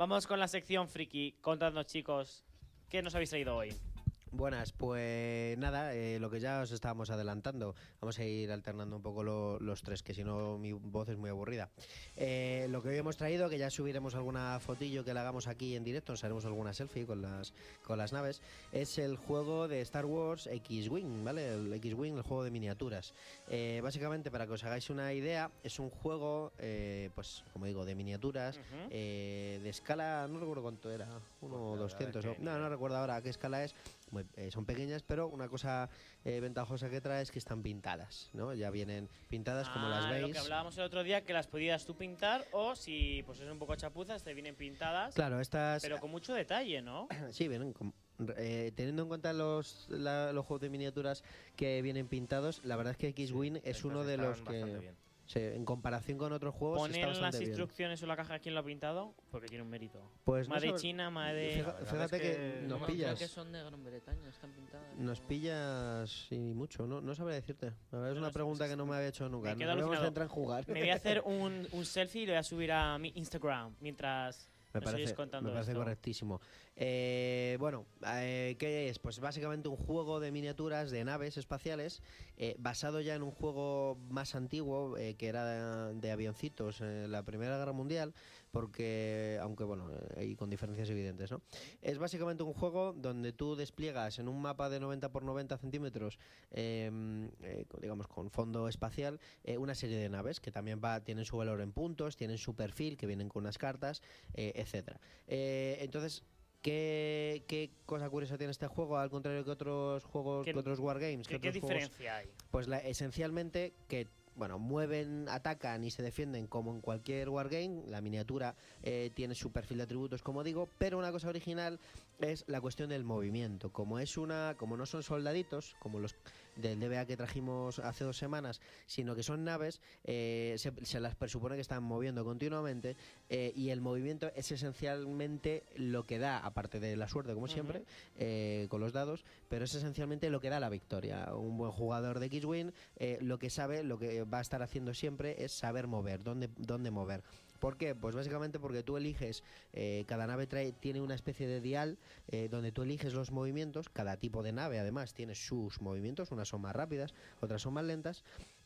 Vamos con la sección friki. Contadnos, chicos, ¿qué nos habéis traído hoy? Buenas, pues nada, eh, lo que ya os estábamos adelantando, vamos a ir alternando un poco lo- los tres, que si no mi voz es muy aburrida. Eh, lo que hoy hemos traído, que ya subiremos alguna fotillo que le hagamos aquí en directo, nos haremos alguna selfie con las, con las naves, es el juego de Star Wars X-Wing, ¿vale? El X-Wing, el juego de miniaturas. Eh, básicamente, para que os hagáis una idea, es un juego, eh, pues como digo, de miniaturas, eh, de escala, no recuerdo cuánto era, uno o la verdad 200, que o- ni no, no recuerdo ahora qué escala es, muy- eh, son pequeñas, pero una cosa eh, ventajosa que trae es que están pintadas, ¿no? Ya vienen pintadas como las Ah, Lo veis. que hablábamos el otro día, que las podías tú pintar o si pues es un poco chapuzas, te vienen pintadas, Claro, estas pero con mucho detalle, ¿no? sí vienen con- eh, teniendo en cuenta los, la- los juegos de miniaturas que vienen pintados, la verdad es que X-Wing es uno de los bastante que bien. Sí, en comparación con otros juegos Poner las bien. instrucciones o la caja de quién lo ha pintado, porque tiene un mérito. Pues no Más de China, más de... Fíjate es que, que nos no, pillas. que son de Gran Bretaña, están pintadas. Nos pillas y mucho, no, no sabría decirte. La verdad es No, una no, pregunta que no me había hecho nunca. me alucinado. centrado en jugar. Me voy a hacer un, un selfie y lo voy a subir a mi Instagram mientras Me parece, me parece correctísimo. Eh, bueno, eh, ¿qué es? Pues básicamente un juego de miniaturas de naves espaciales eh, basado ya en un juego más antiguo eh, que era de, de avioncitos en la Primera Guerra Mundial, porque, aunque bueno, eh, y con diferencias evidentes, ¿no? Es básicamente un juego donde tú despliegas en un mapa de 90 por 90 centímetros, eh, eh, digamos con fondo espacial, eh, una serie de naves que también va, tienen su valor en puntos, tienen su perfil, que vienen con unas cartas, eh, etcétera. Eh, entonces, ¿qué, qué cosa curiosa tiene este juego al contrario que otros juegos, ¿Qué- que otros wargames? que ¿Qué, qué otros juegos- diferencia hay? pues la- esencialmente que bueno, mueven, atacan y se defienden como en cualquier wargame. La miniatura eh, tiene su perfil de atributos, como digo, pero una cosa original es la cuestión del movimiento. Como es una, como no son soldaditos, como los del DBA que trajimos hace dos semanas, sino que son naves, eh, se, se las presupone que están moviendo continuamente eh, y el movimiento es esencialmente lo que da, aparte de la suerte, como siempre, eh, con los dados, pero es esencialmente lo que da la victoria. Un buen jugador de X-Wing eh, lo que sabe, lo que va a estar haciendo siempre es saber mover, dónde, dónde mover. ¿Por qué? Pues básicamente porque tú eliges, eh, cada nave trae, tiene una especie de dial eh, donde tú eliges los movimientos, cada tipo de nave además tiene sus movimientos, unas son más rápidas, otras son más lentas.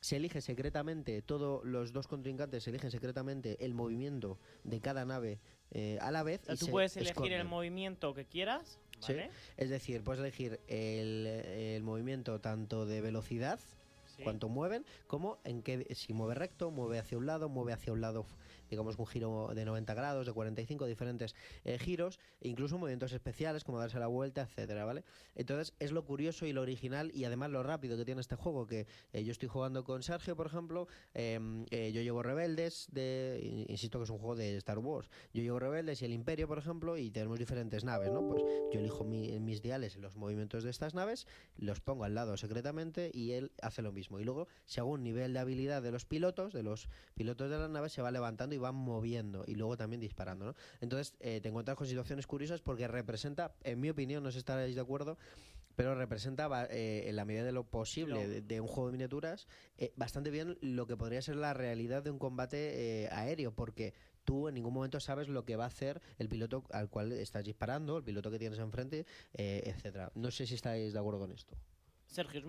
Se elige secretamente, todos los dos contrincantes eligen secretamente el movimiento de cada nave eh, a la vez. Y tú puedes elegir el movimiento que quieras, Sí. ¿vale? Es decir, puedes elegir el, el movimiento tanto de velocidad, Sí. cuánto mueven, como en qué, si mueve recto, mueve hacia un lado, mueve hacia un lado, digamos un giro de 90 grados, de 45, diferentes eh, giros, e incluso movimientos especiales como darse la vuelta, etcétera, ¿vale? Entonces es lo curioso y lo original y además lo rápido que tiene este juego, que eh, yo estoy jugando con Sergio, por ejemplo, eh, eh, yo llevo Rebeldes, de, in- insisto que es un juego de Star Wars, yo llevo Rebeldes y el Imperio, por ejemplo, y tenemos diferentes naves, ¿no? Pues yo elijo mi- en mis diales los movimientos de estas naves, los pongo al lado secretamente y él hace lo mismo. Y luego, según nivel de habilidad de los pilotos, de los pilotos de las naves, se va levantando y van moviendo y luego también disparando, ¿no? Entonces, eh, te encuentras con situaciones curiosas porque representa, en mi opinión, no sé si estaréis de acuerdo, pero representa eh, en la medida de lo posible de, de un juego de miniaturas eh, bastante bien lo que podría ser la realidad de un combate eh, aéreo, porque tú en ningún momento sabes lo que va a hacer el piloto al cual estás disparando, el piloto que tienes enfrente, etcétera. No sé si estáis de acuerdo con esto. Sergio,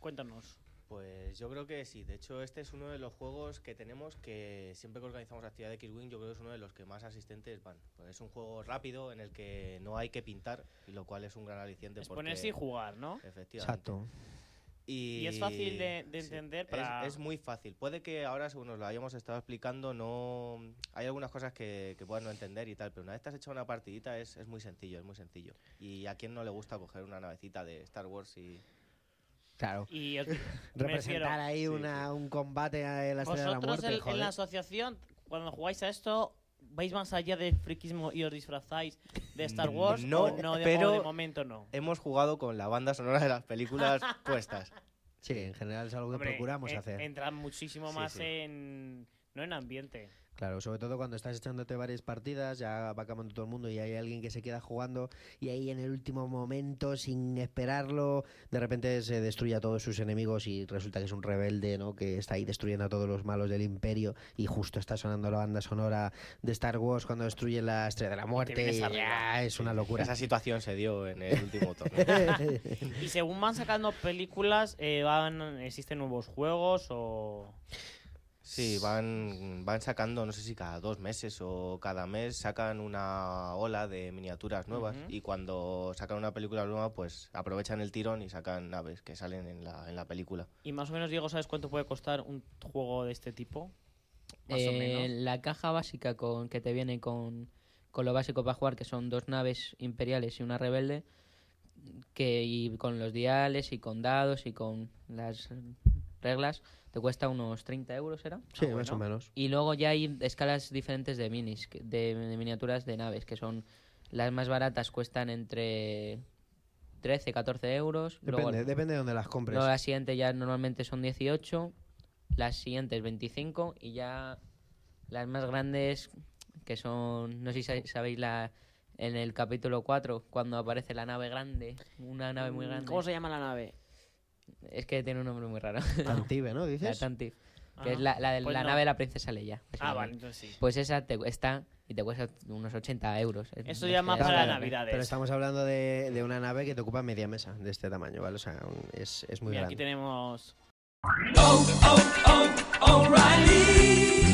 cuéntanos. Pues yo creo que sí. De hecho, este es uno de los juegos que tenemos que siempre que organizamos actividad de X-Wing, yo creo que es uno de los que más asistentes van. Pues es un juego rápido en el que no hay que pintar, y lo cual es un gran aliciente. Es porque- ponerse y jugar, ¿no? Efectivamente. Exacto. Y, Y es fácil de- entender es- para- Es, muy fácil. Puede que ahora, según nos lo hayamos estado explicando, no hay algunas cosas que, que puedan no entender y tal, pero una vez te has hecho una partidita es, es muy sencillo, es muy sencillo. Y a quién no le gusta coger una navecita de Star Wars y... Claro. Y Representar refiero, ahí sí, una, un combate en la estrella de la muerte. en, en la asociación, cuando jugáis a esto, ¿vais más allá del friquismo y os disfrazáis de Star Wars? No, o no de, pero- o de momento no. Hemos jugado con la banda sonora de las películas puestas. Sí, en general es algo que Hombre, procuramos eh, hacer. Entra muchísimo Sí, más sí. en. No en ambiente. Claro, sobre todo cuando estás echándote varias partidas, ya va acabando todo el mundo y hay alguien que se queda jugando y ahí en el último momento, sin esperarlo, de repente se destruye a todos sus enemigos y resulta que es un rebelde, ¿no? Que está ahí destruyendo a todos los malos del imperio y justo está sonando la banda sonora de Star Wars cuando destruye la Estrella de la Muerte y ya es una locura. Esa situación se dio en el último torneo. Y según van sacando películas, eh, van, ¿existen nuevos juegos o.? Sí, van, van sacando, no sé si cada dos meses o cada mes sacan una ola de miniaturas nuevas y cuando sacan una película nueva pues aprovechan el tirón y sacan naves que salen en la, en la película. Y más o menos, Diego, ¿sabes cuánto puede costar un juego de este tipo? Más o Eh, menos. La caja básica con que te viene con, con lo básico para jugar, que son dos naves imperiales y una rebelde, que y con los diales y con dados y con las reglas, te cuesta unos 30 euros, ¿era? Sí, Ah, más o menos. Y luego ya hay escalas diferentes de minis, de, de miniaturas de naves, que son las más baratas cuestan entre 13, 14 euros. luego- Depende, depende de donde las compres. Luego la siguiente ya normalmente son 18, las siguientes 25 y ya las más grandes que son, no sé si sa- sabéis la en el capítulo 4 cuando aparece la nave grande, una nave muy grande. Mm, ¿Cómo se llama la nave? Es que tiene un nombre muy raro. Tantive, ¿no? la Dices. Tantif, Ah, que es la, la, de pues la no. nave de la princesa Leia. Ah, vale, entonces sí. Pues esa te está y te cuesta unos 80 euros. Es- Eso es ya más para. Navidades. Pero estamos hablando de, de una nave que te ocupa media mesa de este tamaño, ¿vale? O sea, es, es muy Mira, aquí tenemos.